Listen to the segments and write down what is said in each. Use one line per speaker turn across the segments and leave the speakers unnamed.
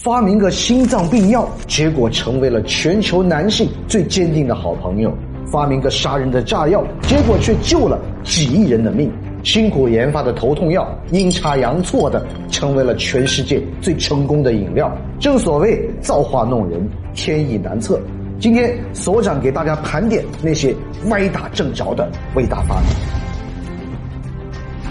发明个心脏病药，结果成为了全球男性最坚定的好朋友；发明个杀人的炸药，结果却救了几亿人的命。辛苦研发的头痛药，阴差阳错的成为了全世界最成功的饮料。正所谓造化弄人，天意难测。今天所长给大家盘点那些歪打正着的伟大发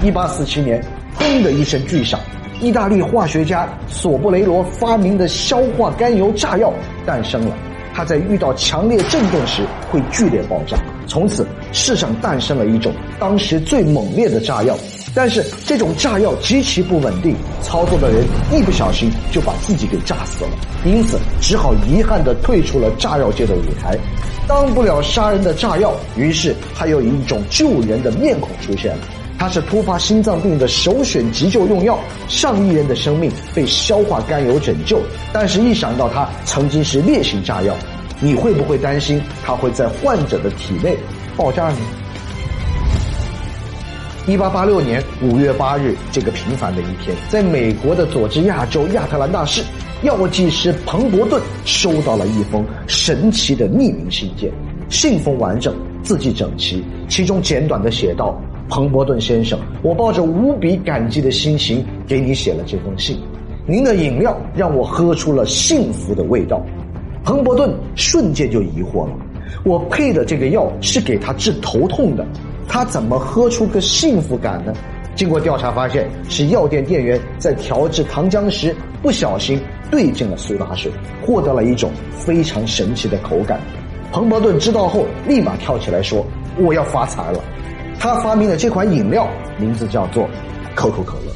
明。一八四七年，砰的一声巨响，意大利化学家索布雷罗发明的硝化甘油炸药诞生了。它在遇到强烈震动时会剧烈爆炸，从此世上诞生了一种当时最猛烈的炸药。但是这种炸药极其不稳定，操作的人一不小心就把自己给炸死了，因此只好遗憾地退出了炸药界的舞台。当不了杀人的炸药，于是还有一种救人的面孔出现了。它是突发心脏病的首选急救用药，上亿人的生命被硝化甘油拯救。但是，一想到它曾经是烈性炸药，你会不会担心它会在患者的体内爆炸呢？一八八六年五月八日，这个平凡的一天，在美国的佐治亚州亚特兰大市，药剂师彭伯顿收到了一封神奇的匿名信件，信封完整，字迹整齐，其中简短的写道。彭伯顿先生，我抱着无比感激的心情给你写了这封信。您的饮料让我喝出了幸福的味道。彭伯顿瞬间就疑惑了：我配的这个药是给他治头痛的，他怎么喝出个幸福感呢？经过调查发现，是药店店员在调制糖浆时不小心兑进了苏打水，获得了一种非常神奇的口感。彭伯顿知道后，立马跳起来说：“我要发财了。”他发明的这款饮料名字叫做可口可乐。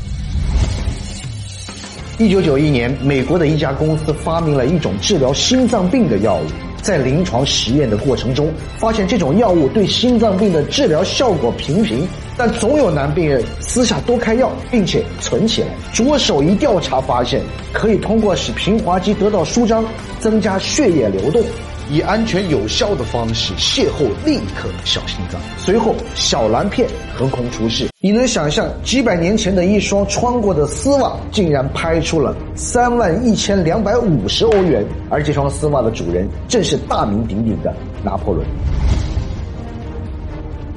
一九九一年，美国的一家公司发明了一种治疗心脏病的药物，在临床实验的过程中，发现这种药物对心脏病的治疗效果平平，但总有男病人私下多开药，并且存起来。着手一调查，发现可以通过使平滑肌得到舒张，增加血液流动。以安全有效的方式邂逅另一颗小心脏，随后小蓝片横空出世。你能想象几百年前的一双穿过的丝袜，竟然拍出了三万一千两百五十欧元？而这双丝袜的主人正是大名鼎鼎的拿破仑。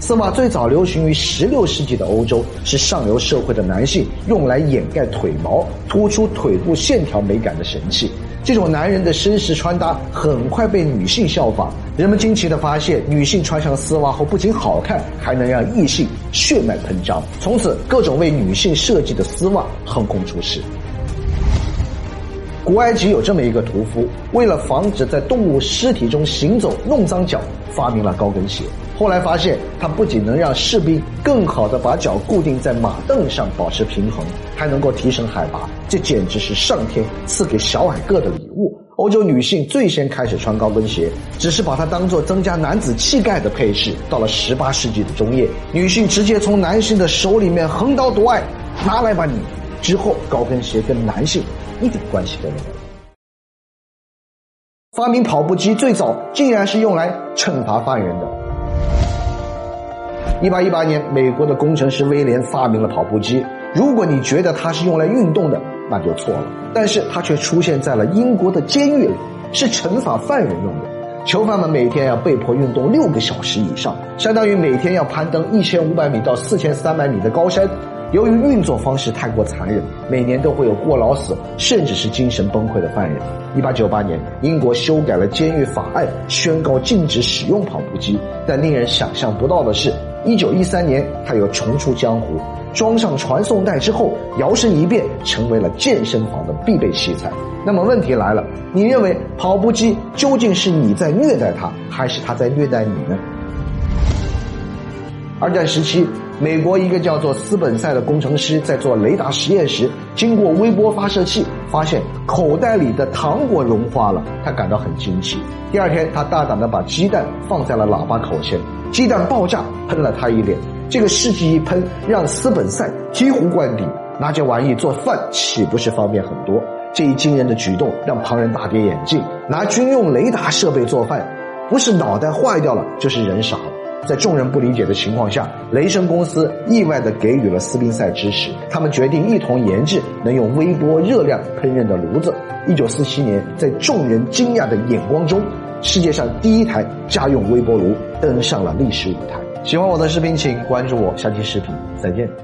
丝袜最早流行于十六世纪的欧洲，是上流社会的男性用来掩盖腿毛、突出腿部线条美感的神器。这种男人的绅士穿搭很快被女性效仿，人们惊奇地发现，女性穿上丝袜后不仅好看，还能让异性血脉喷张。从此，各种为女性设计的丝袜横空出世。古埃及有这么一个屠夫，为了防止在动物尸体中行走弄脏脚，发明了高跟鞋。后来发现，它不仅能让士兵更好地把脚固定在马凳上保持平衡，还能够提升海拔，这简直是上天赐给小矮个的礼物。欧洲女性最先开始穿高跟鞋，只是把它当做增加男子气概的配饰。到了十八世纪的中叶，女性直接从男性的手里面横刀夺爱，拿来吧你！之后，高跟鞋跟男性一点关系都没有。发明跑步机最早竟然是用来惩罚犯人的。一八一八年，美国的工程师威廉发明了跑步机。如果你觉得它是用来运动的，那就错了。但是它却出现在了英国的监狱里，是惩罚犯人用的。囚犯们每天要被迫运动六个小时以上，相当于每天要攀登一千五百米到四千三百米的高山。由于运作方式太过残忍，每年都会有过劳死，甚至是精神崩溃的犯人。一八九八年，英国修改了监狱法案，宣告禁止使用跑步机。但令人想象不到的是，一九一三年，他又重出江湖。装上传送带之后，摇身一变成为了健身房的必备器材。那么问题来了，你认为跑步机究竟是你在虐待它，还是它在虐待你呢？二战时期。美国一个叫做斯本塞的工程师在做雷达实验时，经过微波发射器，发现口袋里的糖果融化了，他感到很惊奇。第二天，他大胆地把鸡蛋放在了喇叭口前，鸡蛋爆炸，喷了他一脸。这个事迹一喷，让斯本塞醍醐灌顶，拿这玩意做饭岂不是方便很多？这一惊人的举动让旁人大跌眼镜。拿军用雷达设备做饭，不是脑袋坏掉了，就是人傻了。在众人不理解的情况下，雷神公司意外的给予了斯宾塞支持。他们决定一同研制能用微波热量烹饪的炉子。一九四七年，在众人惊讶的眼光中，世界上第一台家用微波炉登上了历史舞台。喜欢我的视频，请关注我，下期视频再见。